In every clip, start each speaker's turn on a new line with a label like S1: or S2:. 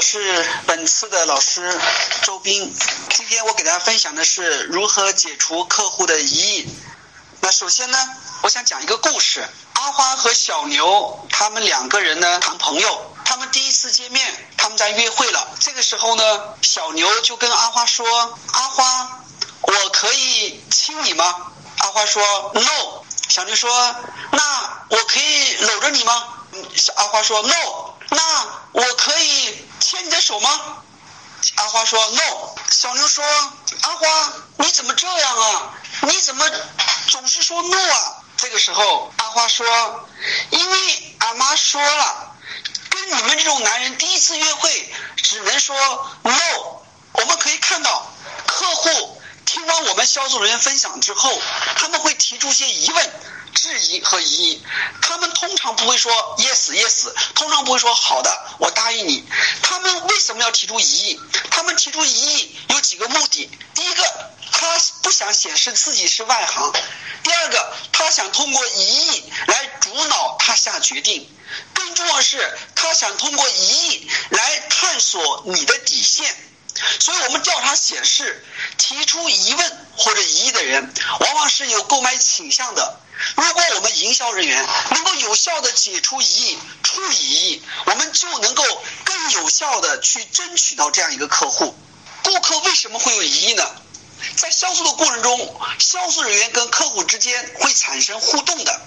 S1: 我是本次的老师周斌。今天我给大家分享的是如何解除客户的疑义。那首先呢，我想讲一个故事。阿花和小牛他们两个人呢谈朋友，他们第一次见面，他们在约会了。这个时候呢，小牛就跟阿花说：“阿花，我可以亲你吗？”阿花说：“No。”小牛说：“那我可以搂着你吗？”小阿花说 no，那我可以牵你的手吗？阿花说 no。小牛说阿花你怎么这样啊？你怎么总是说 no 啊？这个时候阿花说，因为俺妈说了，跟你们这种男人第一次约会只能说 no。我们可以看到客户听完我们销售人员分享之后，他们会提出些疑问。质疑和疑义，他们通常不会说 yes yes，通常不会说好的，我答应你。他们为什么要提出疑义？他们提出疑义有几个目的：第一个，他不想显示自己是外行；第二个，他想通过疑义来主导他下决定；更重要的是，他想通过疑义来探索你的底线。所以我们调查显示，提出疑问或者疑义的人，往往是有购买倾向的。如果我们营销人员能够有效的解除疑义、处理疑义，我们就能够更有效的去争取到这样一个客户。顾客为什么会有疑义呢？在销售的过程中，销售人员跟客户之间会产生互动的。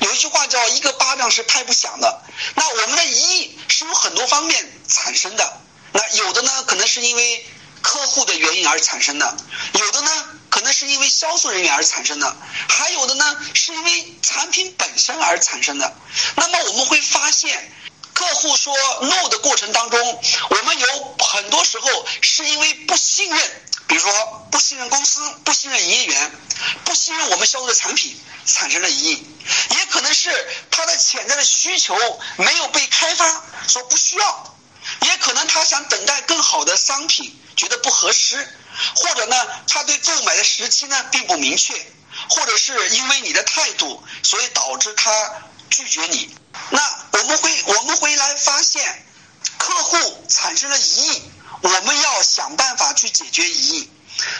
S1: 有一句话叫“一个巴掌是拍不响的”。那我们的疑义是由很多方面产生的。那有的呢，可能是因为客户的原因而产生的；有的呢，可能是因为销售人员而产生的；还有的呢，是因为产品本身而产生的。那么我们会发现，客户说 no 的过程当中，我们有很多时候是因为不信任，比如说不信任公司、不信任营业员、不信任我们销售的产品，产生了疑义；也可能是他的潜在的需求没有被开发，说不需要。也可能他想等待更好的商品，觉得不合适，或者呢，他对购买的时期呢并不明确，或者是因为你的态度，所以导致他拒绝你。那我们会我们回来发现，客户产生了疑义，我们要想办法去解决疑义。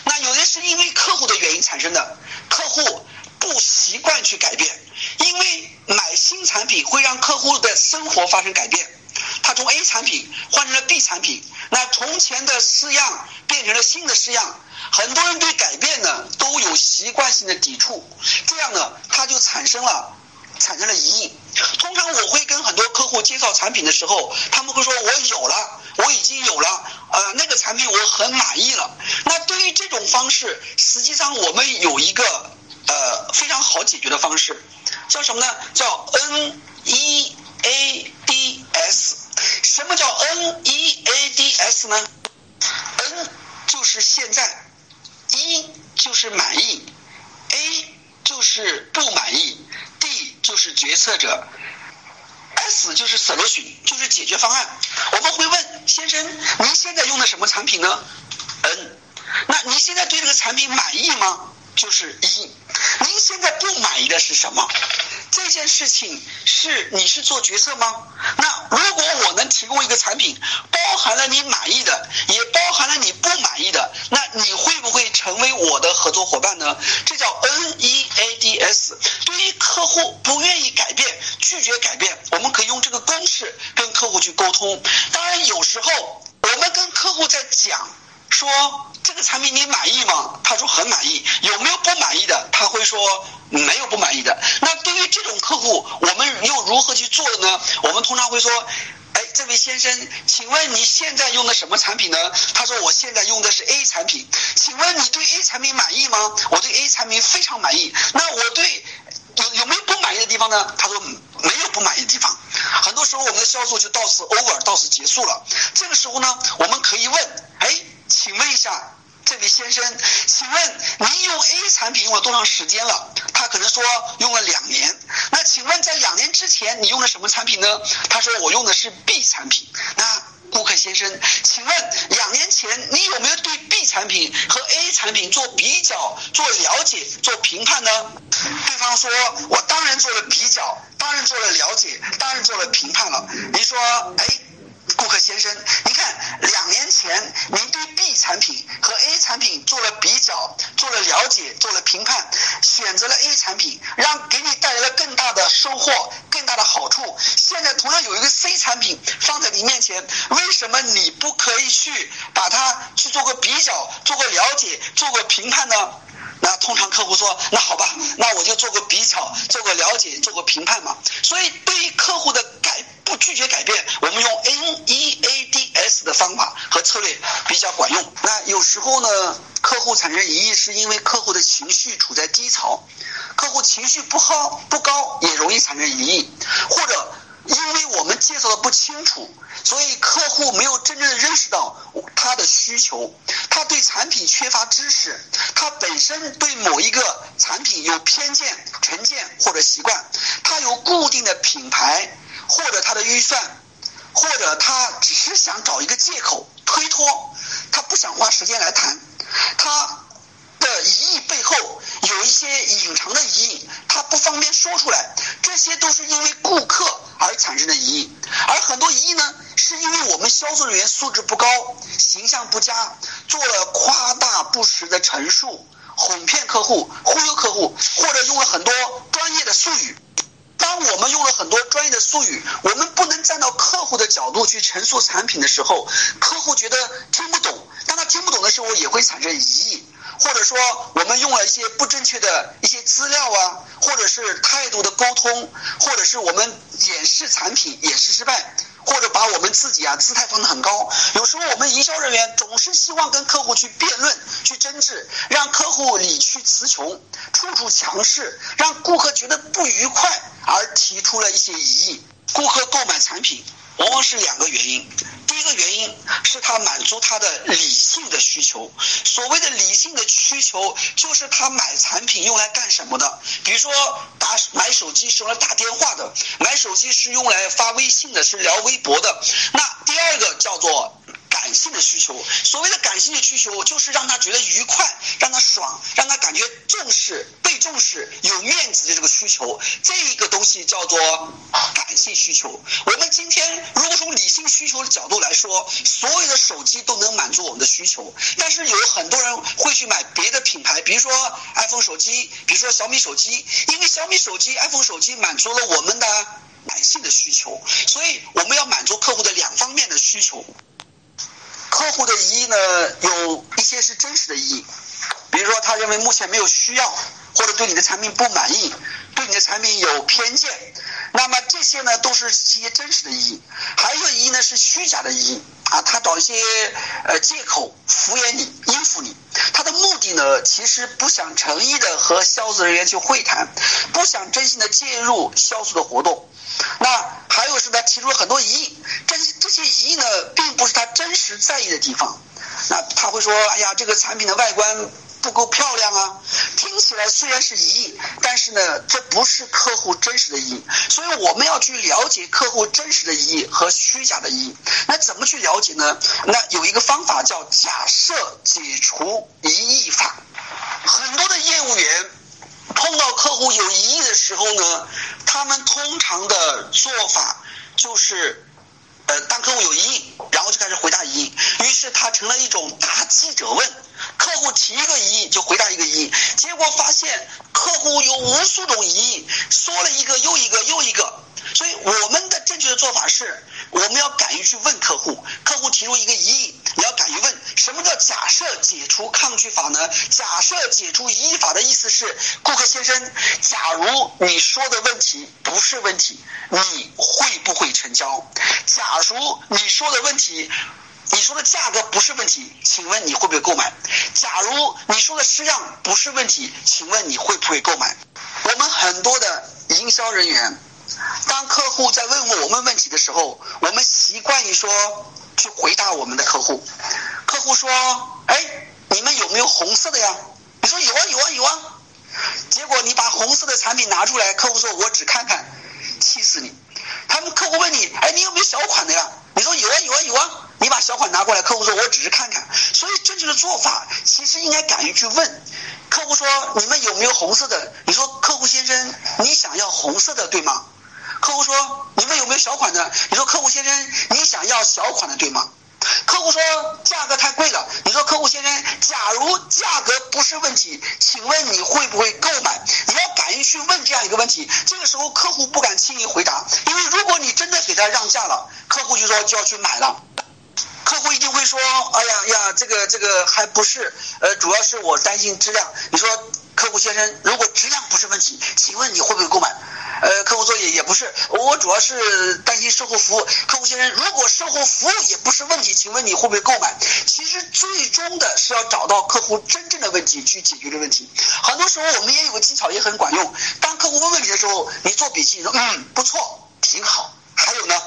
S1: 那有的是因为客户的原因产生的，客户不习惯去改变，因为买新产品会让客户的生活发生改变。他从 A 产品换成了 B 产品，那从前的式样变成了新的式样，很多人对改变呢都有习惯性的抵触，这样呢他就产生了产生了疑义。通常我会跟很多客户介绍产品的时候，他们会说我有了，我已经有了，呃那个产品我很满意了。那对于这种方式，实际上我们有一个呃非常好解决的方式，叫什么呢？叫 N E A D S。什么叫 N E A D S 呢？N 就是现在，E 就是满意，A 就是不满意，D 就是决策者，S 就是 solution，就是解决方案。我们会问先生，您现在用的什么产品呢？N，那您现在对这个产品满意吗？就是一，您现在不满意的是什么？这件事情是你是做决策吗？那如果我能提供一个产品，包含了你满意的，也包含了你不满意的，那你会不会成为我的合作伙伴呢？这叫 N E A D S。对于客户不愿意改变、拒绝改变，我们可以用这个公式跟客户去沟通。当然，有时候我们跟客户在讲说。这个产品你满意吗？他说很满意。有没有不满意的？他会说没有不满意的。那对于这种客户，我们又如何去做呢？我们通常会说，哎，这位先生，请问你现在用的什么产品呢？他说我现在用的是 A 产品。请问你对 A 产品满意吗？我对 A 产品非常满意。那我对有有没有不满意的地方呢？他说没有不满意的地方。很多时候我们的销售就到此 over，到此结束了。这个时候呢，我们可以问，哎，请问一下这位先生，请问您用 A 产品用了多长时间了？他可能说用了两年。那请问在两年之前你用的什么产品呢？他说我用的是 B 产品。那顾客先生，请问两年前你有没有对 B 产品和 A 产品做比较、做了解、做评判呢？对方说，我当然做了比较，当然做了了解，当然做了评判了。您说，哎，顾客先生，您看两年前您对 B 产品和 A 产品做了比较、做了了解、做了评判，选择了 A 产品，让给你带来了更大的收获、更大的好处。现在同样有一个 C 产品放在你面前，为什么你不可以去把它去做个比较、做个了解、做个评判呢？那通常客户说，那好吧，那我就做个比较，做个了解，做个评判嘛。所以对于客户的改不拒绝改变，我们用 N E A D S 的方法和策略比较管用。那有时候呢，客户产生疑义是因为客户的情绪处在低潮，客户情绪不好不高也容易产生疑义，或者。因为我们介绍的不清楚，所以客户没有真正的认识到他的需求，他对产品缺乏知识，他本身对某一个产品有偏见、成见或者习惯，他有固定的品牌或者他的预算，或者他只是想找一个借口推脱，他不想花时间来谈，他。的疑义背后有一些隐藏的疑义，他不方便说出来，这些都是因为顾客而产生的疑义，而很多疑义呢，是因为我们销售人员素质不高，形象不佳，做了夸大不实的陈述，哄骗客户、忽悠客户，或者用了很多专业的术语。当我们用了很多专业的术语，我们不能站到客户的角度去陈述产品的时候，客户觉得听不懂，当他听不懂的时候，也会产生疑义。或者说我们用了一些不正确的一些资料啊，或者是态度的沟通，或者是我们演示产品演示失败，或者把我们自己啊姿态放得很高。有时候我们营销人员总是希望跟客户去辩论、去争执，让客户理屈词穷，处处强势，让顾客觉得不愉快，而提出了一些疑义。顾客购买产品。往往是两个原因，第一个原因是他满足他的理性的需求。所谓的理性的需求，就是他买产品用来干什么的？比如说打买手机是用来打电话的，买手机是用来发微信的，是聊微博的。那第二个叫做。感性的需求，所谓的感性的需求，就是让他觉得愉快，让他爽，让他感觉重视、被重视、有面子的这个需求，这个东西叫做感性需求。我们今天如果从理性需求的角度来说，所有的手机都能满足我们的需求，但是有很多人会去买别的品牌，比如说 iPhone 手机，比如说小米手机，因为小米手机、iPhone 手机满足了我们的感性的需求，所以我们要满足客户的两方面的需求。客户的疑义呢，有一些是真实的疑义，比如说他认为目前没有需要，或者对你的产品不满意，对你的产品有偏见，那么这些呢都是一些真实的疑义。还有一个疑义呢是虚假的疑义啊，他找一些呃借口敷衍你、应付你，他的目的呢其实不想诚意的和销售人员去会谈，不想真心的介入销售的活动。那还有是他提出了很多疑义，这些这些疑义呢，并不是他真实在意的地方。那他会说：“哎呀，这个产品的外观不够漂亮啊。”听起来虽然是疑义，但是呢，这不是客户真实的疑义。所以我们要去了解客户真实的疑义和虚假的疑义。那怎么去了解呢？那有一个方法叫假设解除疑义法。很多的业务员。碰到客户有疑义的时候呢，他们通常的做法就是，呃，当客户有疑义，然后就开始回答疑义，于是他成了一种答记者问，客户提一个疑义就回答一个疑义，结果发现客户有无数种疑义，说了一个又一个又一个。所以我们的正确的做法是，我们要敢于去问客户，客户提出一个疑义，你要敢于问，什么叫假设解除抗拒法呢？假设解除疑义法的意思是，顾客先生，假如你说的问题不是问题，你会不会成交？假如你说的问题，你说的价格不是问题，请问你会不会购买？假如你说的式样不是问题，请问你会不会购买？我们很多的营销人员。当客户在问我们问题的时候，我们习惯于说去回答我们的客户。客户说：“哎，你们有没有红色的呀？”你说有啊有啊有啊。结果你把红色的产品拿出来，客户说：“我只看看。”气死你！他们客户问你：“哎，你有没有小款的呀？”你说有啊有啊有啊。你把小款拿过来，客户说：“我只是看看。”所以正确的做法其实应该敢于去问。客户说：“你们有没有红色的？”你说：“客户先生，你想要红色的对吗？”客户说：“你们有没有小款的？”你说：“客户先生，你想要小款的对吗？”客户说：“价格太贵了。”你说：“客户先生，假如价格不是问题，请问你会不会购买？”你要敢于去问这样一个问题。这个时候客户不敢轻易回答，因为如果你真的给他让价了，客户就说就要去买了。客户一定会说：“哎呀呀，这个这个还不是，呃，主要是我担心质量。”你说，客户先生，如果质量不是问题，请问你会不会购买？呃，客户作业也不是，我主要是担心售后服务。客户先生，如果售后服务也不是问题，请问你会不会购买？其实最终的是要找到客户真正的问题去解决这个问题。很多时候我们也有个技巧也很管用，当客户问问题的时候，你做笔记，说嗯不错，挺好。还有呢，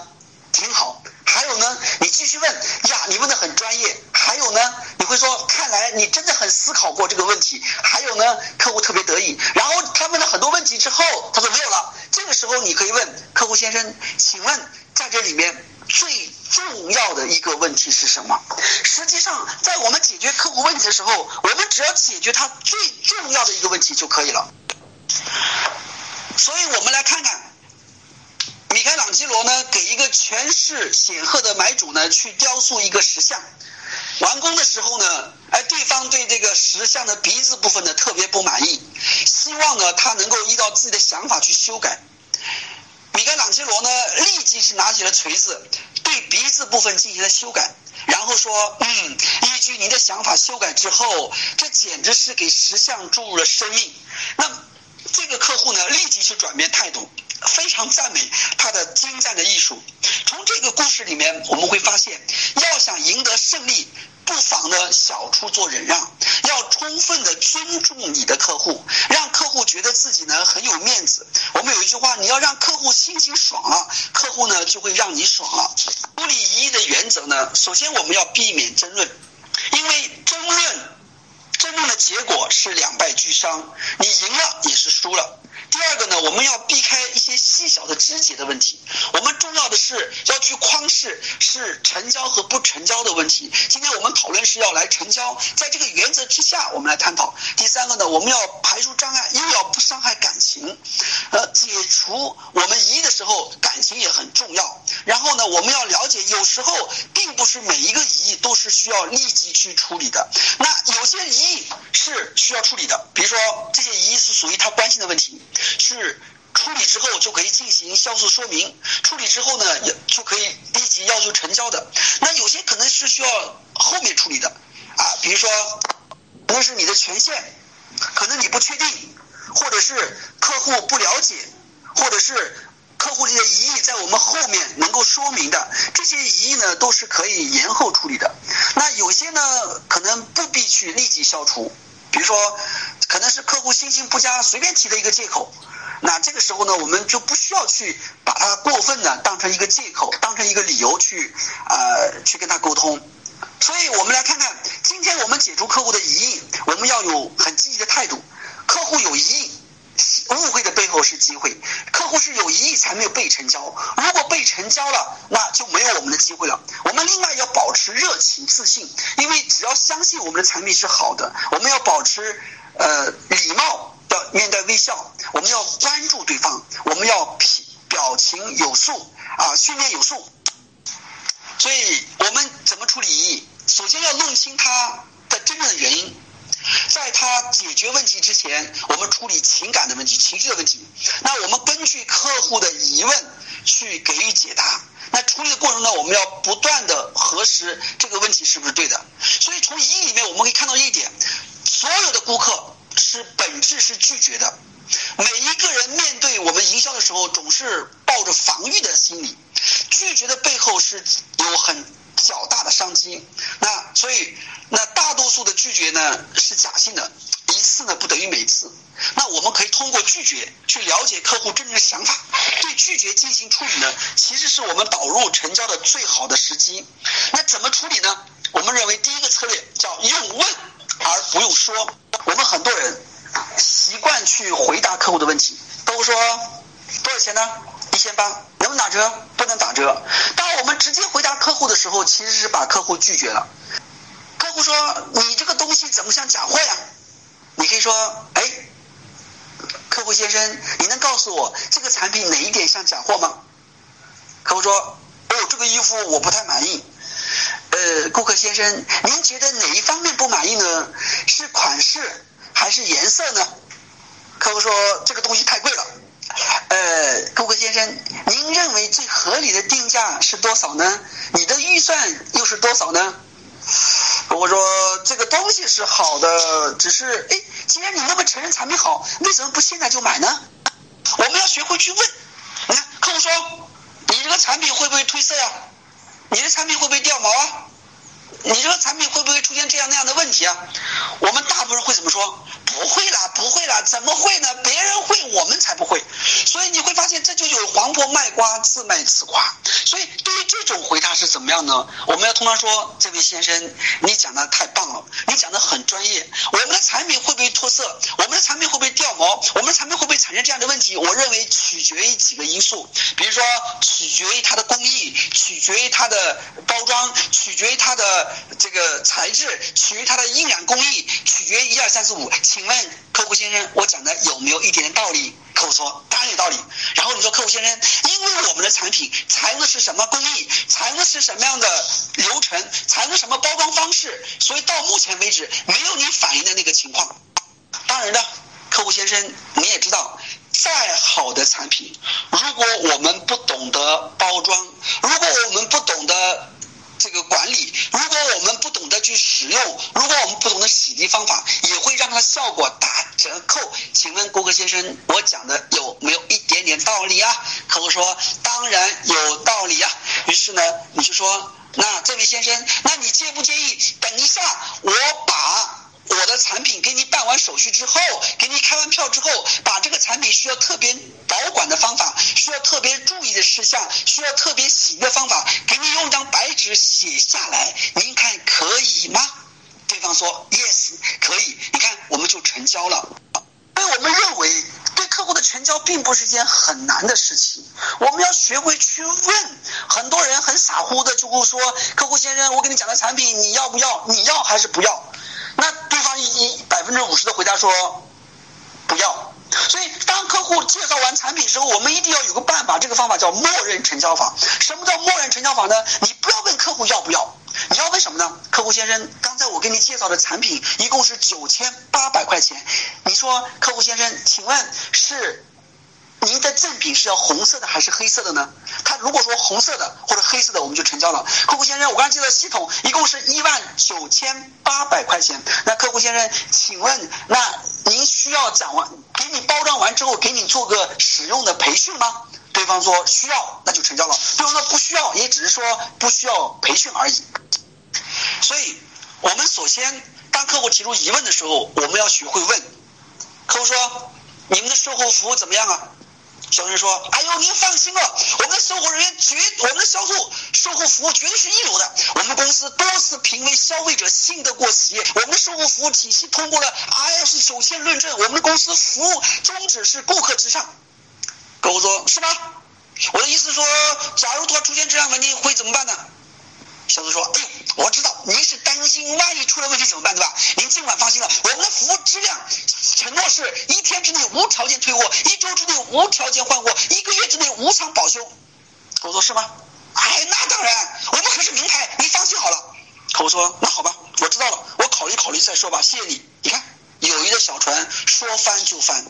S1: 挺好。还有呢，你继续问呀，你问的很专业。还有呢，你会说，看来你真的很思考过这个问题。还有呢，客户特别得意。然后他问了很多问题之后，他说没有了。这个时候你可以问客户先生，请问在这里面最重要的一个问题是什么？实际上，在我们解决客户问题的时候，我们只要解决他最重要的一个问题就可以了。所以我们来看看。米开朗基罗呢，给一个权势显赫的买主呢去雕塑一个石像，完工的时候呢，哎，对方对这个石像的鼻子部分呢特别不满意，希望呢他能够依照自己的想法去修改。米开朗基罗呢立即是拿起了锤子，对鼻子部分进行了修改，然后说，嗯，依据您的想法修改之后，这简直是给石像注入了生命。那这个客户呢立即去转变态度。非常赞美他的精湛的艺术。从这个故事里面，我们会发现，要想赢得胜利，不妨呢小处做忍让，要充分的尊重你的客户，让客户觉得自己呢很有面子。我们有一句话，你要让客户心情爽了，客户呢就会让你爽了。处理一的原则呢，首先我们要避免争论，因为争论，争论的结果是两败俱伤，你赢了也是输了。第二个呢，我们要避开一些细小的枝节的问题。我们重要的是要去框视是成交和不成交的问题。今天我们讨论是要来成交，在这个原则之下，我们来探讨。第三个呢，我们要排除障碍，又要不伤害感情。呃，解除我们疑义的时候，感情也很重要。然后呢，我们要了解，有时候并不是每一个疑义都是需要立即去处理的。那有些疑义是需要处理的，比如说这些疑义是属于他关心的问题。是处理之后就可以进行销售说明，处理之后呢，也就可以立即要求成交的。那有些可能是需要后面处理的啊，比如说可能是你的权限，可能你不确定，或者是客户不了解，或者是客户这些疑义在我们后面能够说明的，这些疑义呢都是可以延后处理的。那有些呢可能不必去立即消除。比如说，可能是客户心情不佳随便提的一个借口，那这个时候呢，我们就不需要去把它过分的当成一个借口，当成一个理由去呃去跟他沟通。所以我们来看看，今天我们解除客户的疑义，我们要有很积极的态度。客户有疑义。误会的背后是机会，客户是有疑义才没有被成交。如果被成交了，那就没有我们的机会了。我们另外要保持热情、自信，因为只要相信我们的产品是好的，我们要保持呃礼貌，要面带微笑，我们要关注对方，我们要表表情有数啊，训练有素。所以我们怎么处理异议？首先要弄清它的真正的原因。在他解决问题之前，我们处理情感的问题、情绪的问题。那我们根据客户的疑问去给予解答。那处理的过程呢，我们要不断的核实这个问题是不是对的。所以从一里面我们可以看到一点：所有的顾客是本质是拒绝的。每一个人面对我们营销的时候，总是抱着防御的心理。拒绝的背后是有很。较大的商机，那所以那大多数的拒绝呢是假性的，一次呢不等于每次。那我们可以通过拒绝去了解客户真正的想法，对拒绝进行处理呢，其实是我们导入成交的最好的时机。那怎么处理呢？我们认为第一个策略叫用问而不用说。我们很多人习惯去回答客户的问题，都说多少钱呢？一千八，能不能打折？不能打折。当我们直接回答客户的时候，其实是把客户拒绝了。客户说：“你这个东西怎么像假货呀？”你可以说：“哎。”客户先生，你能告诉我这个产品哪一点像假货吗？客户说：“哦，这个衣服我不太满意。”呃，顾客先生，您觉得哪一方面不满意呢？是款式还是颜色呢？客户说：“这个东西太贵了。”呃，顾客先生，您认为最合理的定价是多少呢？你的预算又是多少呢？我说这个东西是好的，只是哎，既然你那么承认产品好，为什么不现在就买呢？我们要学会去问。你看，客户说你这个产品会不会褪色呀？你的产品会不会掉毛啊？你这个产品会不会出现这样那样的问题啊？我们大部分人会怎么说？不会啦，不会啦，怎么会呢？别人会，我们才不会。所以你会发现，这就有黄婆卖瓜，自卖自夸。所以对于这种回答是怎么样呢？我们要通常说，这位先生，你讲的太棒了，你讲的很专业。我们的产品会不会脱色？我们的产品会不会掉毛？我们的产品会不会产生这样的问题？我认为取决于几个因素，比如说取决于它的工艺，取决于它的包装，取决于它的这个材质，取决于它的印染工艺，取决于一二三四五。请问客户先生，我讲的有没有一点道理？客户说当然有道理。然后你说客户先生，因为我们的产品采用的是什么工艺，采用的是什么样的流程，采用什么包装方式，所以到目前为止没有你反映的那个情况。当然了，客户先生你也知道，再好的产品，如果我们不懂得包装，如果我们不懂得。这个管理，如果我们不懂得去使用，如果我们不懂得洗涤方法，也会让它效果打折扣。请问顾客先生，我讲的有没有一点点道理啊？客户说当然有道理啊。于是呢，你就说，那这位先生，那你介不介意等一下我把。我的产品给你办完手续之后，给你开完票之后，把这个产品需要特别保管的方法，需要特别注意的事项，需要特别洗的方法，给你用张白纸写下来，您看可以吗？对方说 yes，可以。你看，我们就成交了。所以我们认为，对客户的成交并不是一件很难的事情。我们要学会去问。很多人很傻乎的就会说：“客户先生，我给你讲的产品，你要不要？你要还是不要？”一一百分之五十的回答说不要，所以当客户介绍完产品之后，我们一定要有个办法，这个方法叫默认成交法。什么叫默认成交法呢？你不要问客户要不要，你要问什么呢？客户先生，刚才我给你介绍的产品一共是九千八百块钱，你说客户先生，请问是？您的赠品是要红色的还是黑色的呢？他如果说红色的或者黑色的，我们就成交了。客户先生，我刚才介绍系统一共是一万九千八百块钱。那客户先生，请问那您需要讲完给你包装完之后，给你做个使用的培训吗？对方说需要，那就成交了。对方说不需要，也只是说不需要培训而已。所以，我们首先当客户提出疑问的时候，我们要学会问。客户说：“你们的售后服务怎么样啊？”销售说：“哎呦，您放心了，我们的售后人员绝，我们的销售售后服务绝对是一流的。我们公司多次评为消费者信得过企业，我们的售后服务体系通过了 IS 首先认证。我们的公司服务宗旨是顾客至上。”客户说：“是吗？我的意思说，假如他出现质量问题，会怎么办呢？”销售说：“哎呦，我知道您是担心万一出了问题怎么办，对吧？您尽管放心了，我们的服务质量承诺是一天之内无条件退货，一周之内无条件换货，一个月之内无偿保修。”我说：“是吗？”哎，那当然，我们可是名牌，你放心好了。客户说：“那好吧，我知道了，我考虑考虑再说吧，谢谢你。”你看，友谊的小船说翻就翻。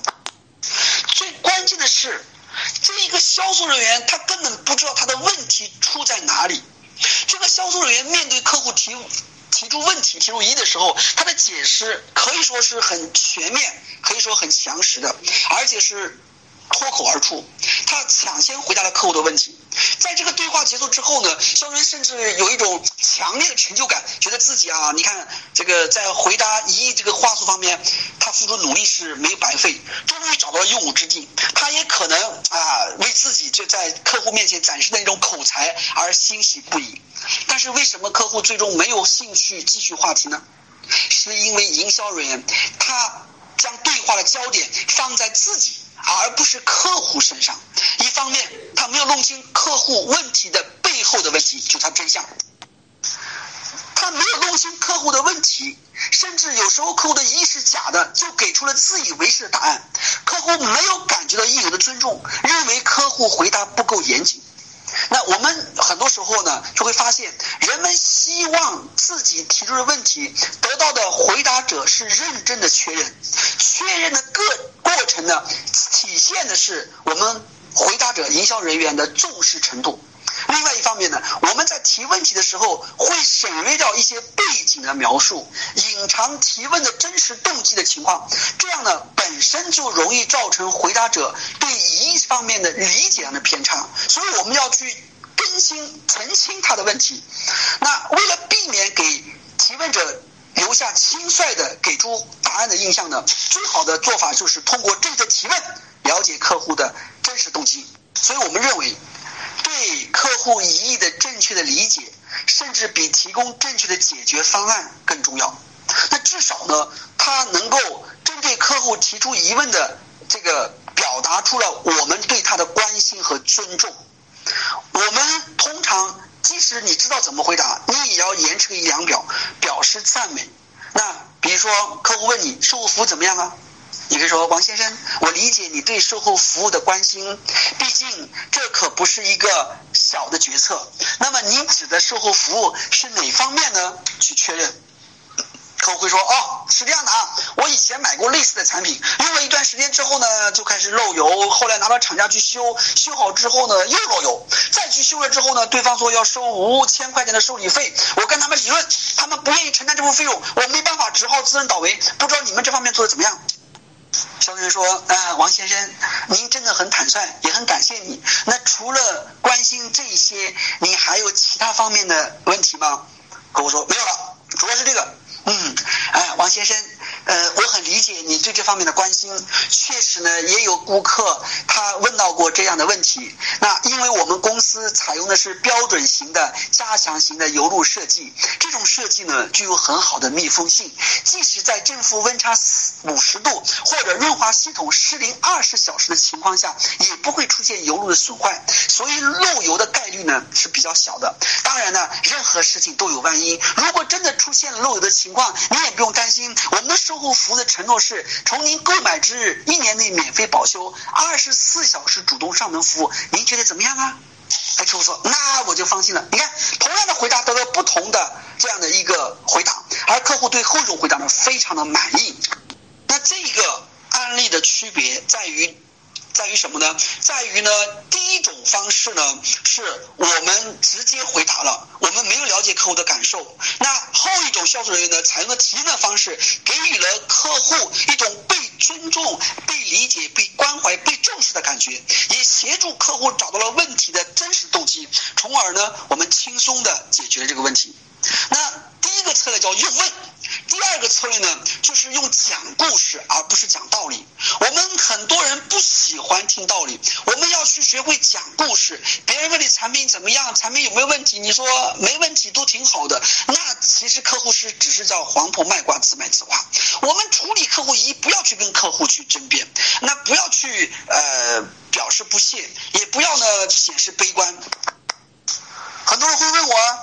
S1: 最关键的是，这一个销售人员他根本不知道他的问题出在哪里。这个销售人员面对客户提提出问题、提出疑的时候，他的解释可以说是很全面，可以说很详实的，而且是脱口而出。他抢先回答了客户的问题，在这个对话结束之后呢，销售人甚至有一种强烈的成就感，觉得自己啊，你看这个在回答一亿这个话术方面，他付出努力是没有白费，终于找到了用武之地。他也可能啊，为自己就在客户面前展示的那种口才而欣喜不已。但是为什么客户最终没有兴趣继续话题呢？是因为营销人员他将对话的焦点放在自己。而不是客户身上。一方面，他没有弄清客户问题的背后的问题，就他真相。他没有弄清客户的问题，甚至有时候客户的意是假的，就给出了自以为是的答案。客户没有感觉到应有的尊重，认为客户回答不够严谨。那我们很多时候呢，就会发现，人们希望自己提出的问题得到的回答者是认真的确认，确认的个过程呢，体现的是我们回答者营销人员的重视程度。另外一方面呢，我们在提问题的时候会省略掉一些背景的描述，隐藏提问的真实动机的情况，这样呢本身就容易造成回答者对疑方面的理解上的偏差，所以我们要去更新澄清他的问题。那为了避免给提问者留下轻率的给出答案的印象呢，最好的做法就是通过正确提问了解客户的真实动机。所以我们认为。对客户疑义的正确的理解，甚至比提供正确的解决方案更重要。那至少呢，他能够针对客户提出疑问的这个，表达出了我们对他的关心和尊重。我们通常，即使你知道怎么回答，你也要严持个仪表表，表示赞美。那比如说，客户问你售后服务怎么样啊？你可以说王先生，我理解你对售后服务的关心，毕竟这可不是一个小的决策。那么您指的售后服务是哪方面呢？去确认。客户会说哦，是这样的啊，我以前买过类似的产品，用了一段时间之后呢，就开始漏油，后来拿到厂家去修，修好之后呢又漏油，再去修了之后呢，对方说要收五千块钱的修理费，我跟他们理论，他们不愿意承担这部分费用，我没办法，只好自认倒霉。不知道你们这方面做的怎么样？销售人员说：“啊，王先生，您真的很坦率，也很感谢你。那除了关心这些，你还有其他方面的问题吗？”客户说：“没有了，主要是这个。”嗯，哎，王先生。呃，我很理解你对这方面的关心。确实呢，也有顾客他问到过这样的问题。那因为我们公司采用的是标准型的加强型的油路设计，这种设计呢具有很好的密封性，即使在正负温差五十度或者润滑系统失灵二十小时的情况下，也不会出现油路的损坏，所以漏油的概率呢是比较小的。当然呢，任何事情都有万一，如果真的出现了漏油的情况，你也不用担心，我们的。售后服务的承诺是从您购买之日一年内免费保修，二十四小时主动上门服务，您觉得怎么样啊？哎，客户说那我就放心了。你看，同样的回答得到不同的这样的一个回答，而客户对后一种回答呢非常的满意。那这个案例的区别在于。在于什么呢？在于呢，第一种方式呢，是我们直接回答了，我们没有了解客户的感受。那后一种销售人员呢，采用了提问的方式，给予了客户一种被尊重、被理解、被关怀、被重视的感觉，也协助客户找到了问题的真实动机，从而呢，我们轻松的解决了这个问题。那第一个策略叫用问。第二个策略呢，就是用讲故事，而不是讲道理。我们很多人不喜欢听道理，我们要去学会讲故事。别人问你产品怎么样，产品有没有问题，你说没问题，都挺好的。那其实客户是只是叫黄婆卖瓜，自卖自夸。我们处理客户一，不要去跟客户去争辩，那不要去呃表示不屑，也不要呢显示悲观。很多人会问我，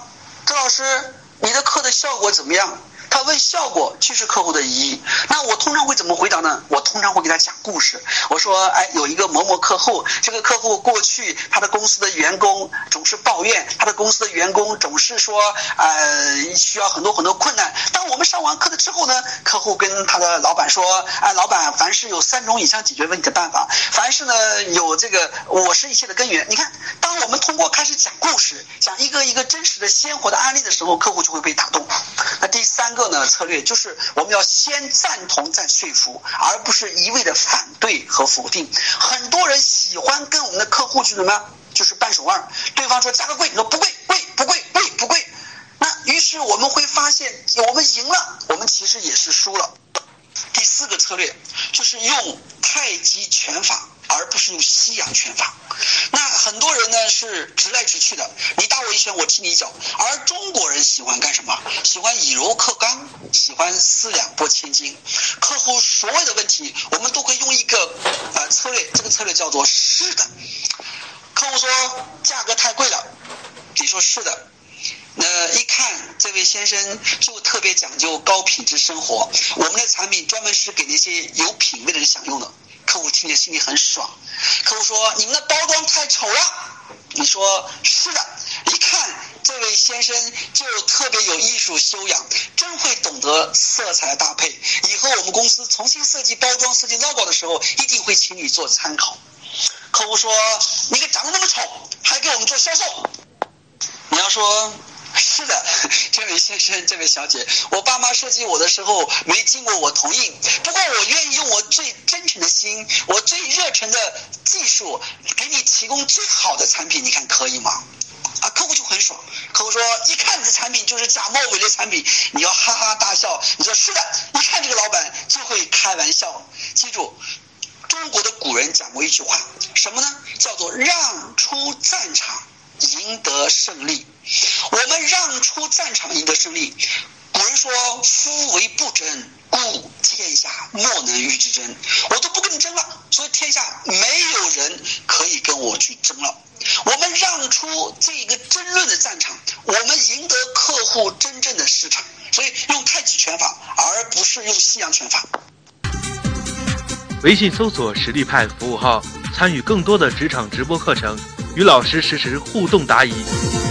S1: 周老师，你的课的效果怎么样？他问效果就是客户的疑义，那我通常会怎么回答呢？我通常会给他讲故事。我说，哎，有一个某某客户，这个客户过去他的公司的员工总是抱怨，他的公司的员工总是说，呃，需要很多很多困难。当我们上完课的之后呢，客户跟他的老板说，哎，老板，凡是有三种以上解决问题的办法，凡是呢有这个我是一切的根源。你看，当我们通过开始讲故事，讲一个一个真实的鲜活的案例的时候，客户就会被打动。那第三个。策略就是我们要先赞同再说服，而不是一味的反对和否定。很多人喜欢跟我们的客户去什么就是扳手腕。对方说价格贵，你说不贵，贵不贵，贵不贵。那于是我们会发现，我们赢了，我们其实也是输了。第四个策略就是用太极拳法，而不是用西洋拳法。那很多人呢是直来直去的，你打我一拳，我踢你一脚。而中国人喜欢干什么？喜欢以柔克刚，喜欢四两拨千斤。客户所有的问题，我们都可以用一个呃策略，这个策略叫做是的。客户说价格太贵了，你说是的。那一看，这位先生就特别讲究高品质生活。我们的产品专门是给那些有品位的人享用的。客户听着心里很爽。客户说：“你们的包装太丑了。”你说：“是的。”一看，这位先生就特别有艺术修养，真会懂得色彩搭配。以后我们公司重新设计包装、设计 logo 的时候，一定会请你做参考。客户说：“你个长得那么丑，还给我们做销售？”你要说。是的，这位先生，这位小姐，我爸妈设计我的时候没经过我同意，不过我愿意用我最真诚的心，我最热忱的技术，给你提供最好的产品，你看可以吗？啊，客户就很爽。客户说，一看你的产品就是假冒伪劣产品，你要哈哈大笑。你说是的，一看这个老板就会开玩笑。记住，中国的古人讲过一句话，什么呢？叫做让出战场。赢得胜利，我们让出战场赢得胜利。古人说：“夫为不争，故天下莫能与之争。”我都不跟你争了，所以天下没有人可以跟我去争了。我们让出这个争论的战场，我们赢得客户真正的市场。所以用太极拳法，而不是用西洋拳法。
S2: 微信搜索“实力派”服务号，参与更多的职场直播课程。与老师实时互动答疑。